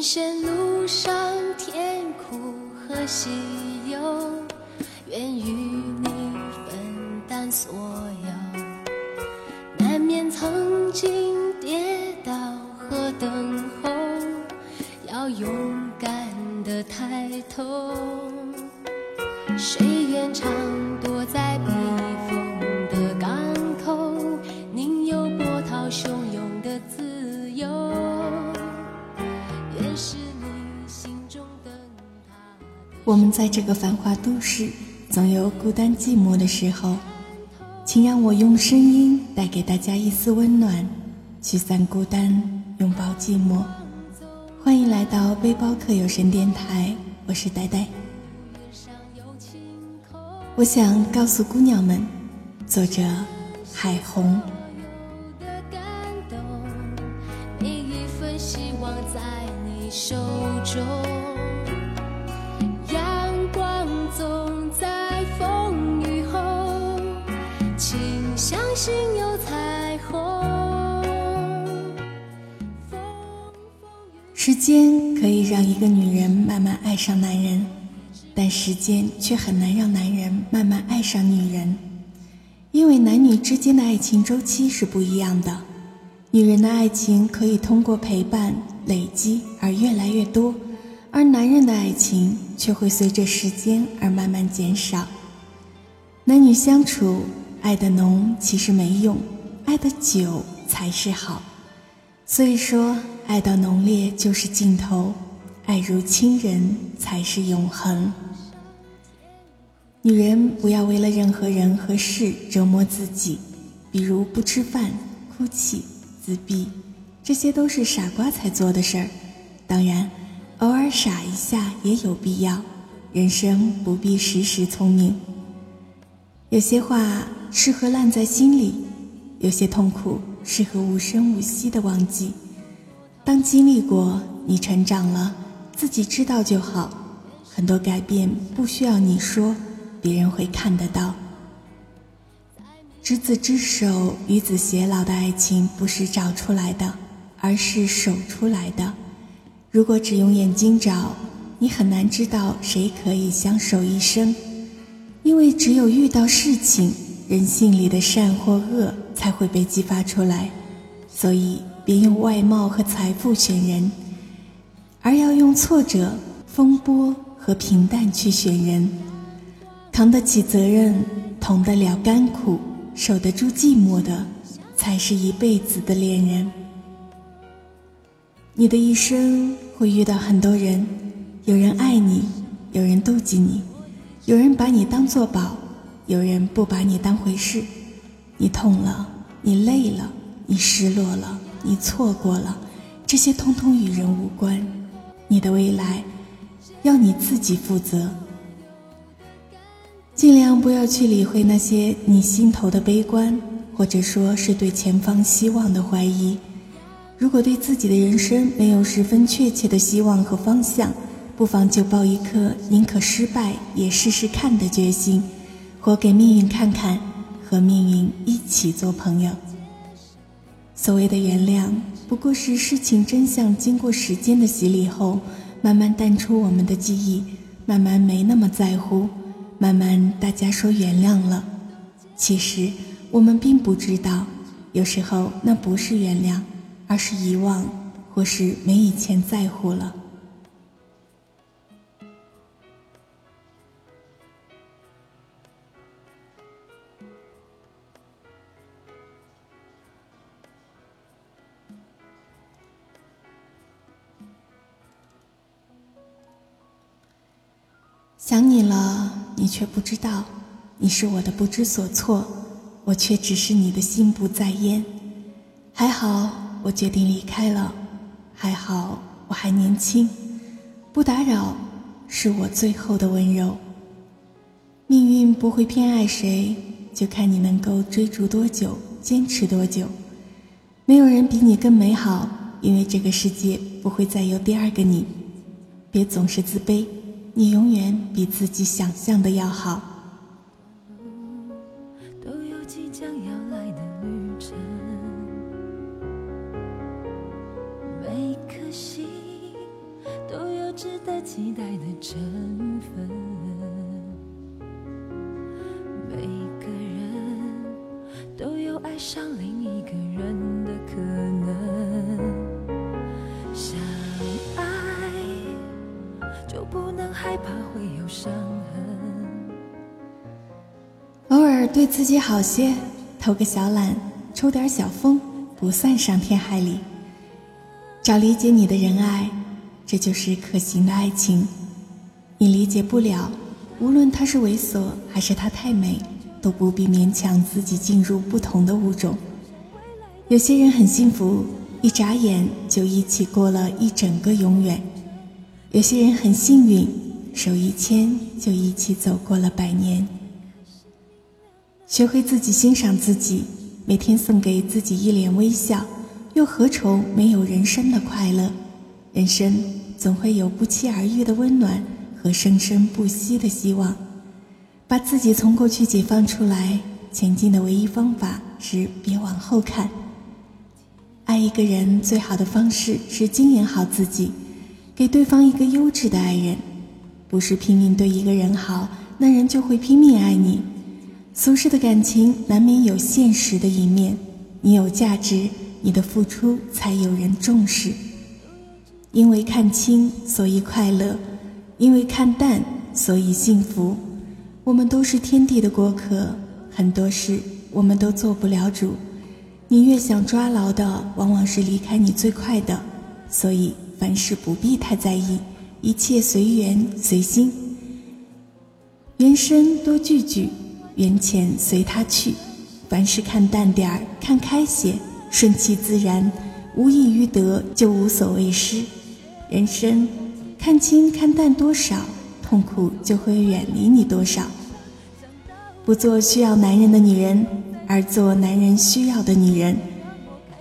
人生路上甜苦和喜忧，愿与你分担所有。难免曾经跌倒和等候，要勇敢的抬头。谁愿常我们在这个繁华都市，总有孤单寂寞的时候，请让我用声音带给大家一丝温暖，驱散孤单，拥抱寂寞。欢迎来到背包客有声电台，我是呆呆。我想告诉姑娘们，作者海红。时间可以让一个女人慢慢爱上男人，但时间却很难让男人慢慢爱上女人，因为男女之间的爱情周期是不一样的。女人的爱情可以通过陪伴累积而越来越多，而男人的爱情却会随着时间而慢慢减少。男女相处，爱的浓其实没用，爱的久才是好。所以说，爱到浓烈就是尽头，爱如亲人才是永恒。女人不要为了任何人和事折磨自己，比如不吃饭、哭泣、自闭，这些都是傻瓜才做的事儿。当然，偶尔傻一下也有必要。人生不必时时聪明。有些话适合烂在心里，有些痛苦适合无声无息的忘记。当经历过，你成长了，自己知道就好。很多改变不需要你说，别人会看得到。执子之手，与子偕老的爱情不是找出来的，而是守出来的。如果只用眼睛找，你很难知道谁可以相守一生。因为只有遇到事情，人性里的善或恶才会被激发出来。所以，别用外貌和财富选人，而要用挫折、风波和平淡去选人。扛得起责任，同得了甘苦，守得住寂寞的，才是一辈子的恋人。你的一生会遇到很多人，有人爱你，有人妒忌你，有人把你当作宝，有人不把你当回事。你痛了，你累了，你失落了，你错过了，这些通通与人无关。你的未来，要你自己负责。尽量不要去理会那些你心头的悲观，或者说是对前方希望的怀疑。如果对自己的人生没有十分确切的希望和方向，不妨就抱一颗宁可失败也试试看的决心，活给命运看看，和命运一起做朋友。所谓的原谅，不过是事情真相经过时间的洗礼后，慢慢淡出我们的记忆，慢慢没那么在乎，慢慢大家说原谅了。其实我们并不知道，有时候那不是原谅，而是遗忘，或是没以前在乎了。想你了，你却不知道，你是我的不知所措，我却只是你的心不在焉。还好，我决定离开了，还好我还年轻，不打扰是我最后的温柔。命运不会偏爱谁，就看你能够追逐多久，坚持多久。没有人比你更美好，因为这个世界不会再有第二个你。别总是自卑。你永远比自己想象的要好。都有即将要来的旅程，每颗心都有值得期待的成分。每个人都有爱上另一个人对自己好些，偷个小懒，抽点小风，不算伤天害理。找理解你的人爱。这就是可行的爱情，你理解不了，无论他是猥琐还是他太美，都不必勉强自己进入不同的物种。有些人很幸福，一眨眼就一起过了一整个永远；有些人很幸运，手一牵就一起走过了百年。学会自己欣赏自己，每天送给自己一脸微笑，又何愁没有人生的快乐？人生。总会有不期而遇的温暖和生生不息的希望。把自己从过去解放出来，前进的唯一方法是别往后看。爱一个人最好的方式是经营好自己，给对方一个优质的爱人。不是拼命对一个人好，那人就会拼命爱你。俗世的感情难免有现实的一面，你有价值，你的付出才有人重视。因为看清，所以快乐；因为看淡，所以幸福。我们都是天地的过客，很多事我们都做不了主。你越想抓牢的，往往是离开你最快的。所以凡事不必太在意，一切随缘随心。人生多聚聚，缘浅随他去。凡事看淡点儿，看开些，顺其自然，无益于得，就无所谓失。人生，看清看淡多少，痛苦就会远离你多少。不做需要男人的女人，而做男人需要的女人。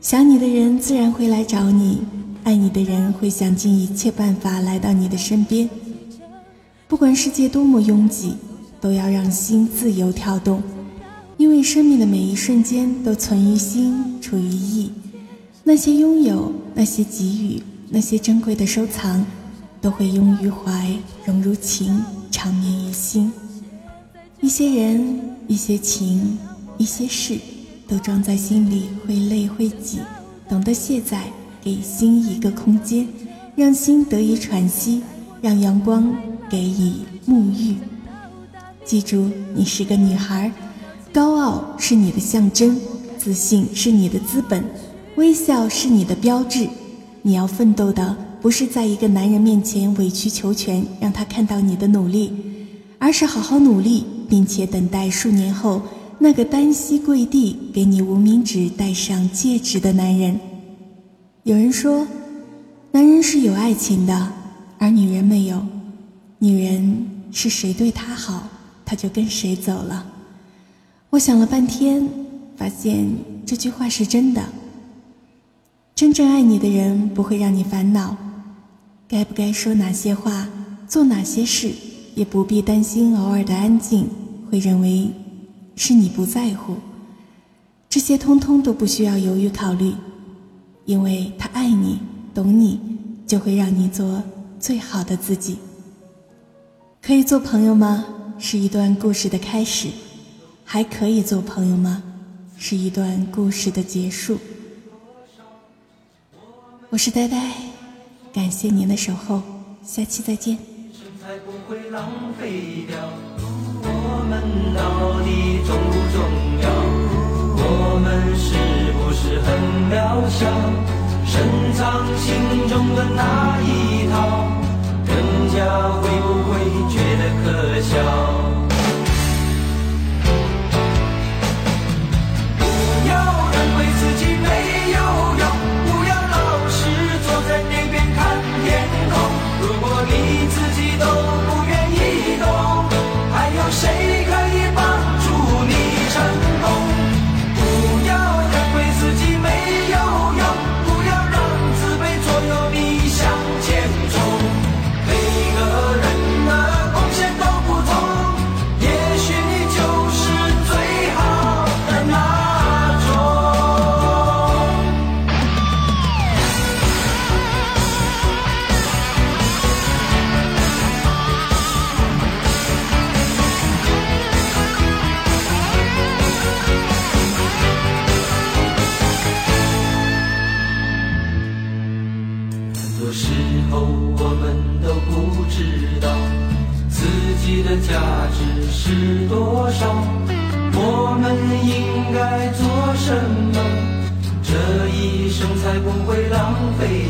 想你的人自然会来找你，爱你的人会想尽一切办法来到你的身边。不管世界多么拥挤，都要让心自由跳动，因为生命的每一瞬间都存于心，处于意。那些拥有，那些给予。那些珍贵的收藏，都会拥于怀，融入情，长眠于心。一些人，一些情，一些事，都装在心里，会累会挤，懂得卸载，给心一个空间，让心得以喘息，让阳光给予沐浴。记住，你是个女孩，高傲是你的象征，自信是你的资本，微笑是你的标志。你要奋斗的不是在一个男人面前委曲求全，让他看到你的努力，而是好好努力，并且等待数年后那个单膝跪地给你无名指戴上戒指的男人。有人说，男人是有爱情的，而女人没有。女人是谁对她好，他就跟谁走了。我想了半天，发现这句话是真的。真正爱你的人不会让你烦恼，该不该说哪些话，做哪些事，也不必担心偶尔的安静会认为是你不在乎，这些通通都不需要犹豫考虑，因为他爱你，懂你，就会让你做最好的自己。可以做朋友吗？是一段故事的开始，还可以做朋友吗？是一段故事的结束。我是呆呆，感谢您的守候，下期再见。才不会浪费掉。我们到底重不重要？我们是不是很渺小？深藏心中的那一套，家会不会觉得可笑？是多少？我们应该做什么？这一生才不会浪费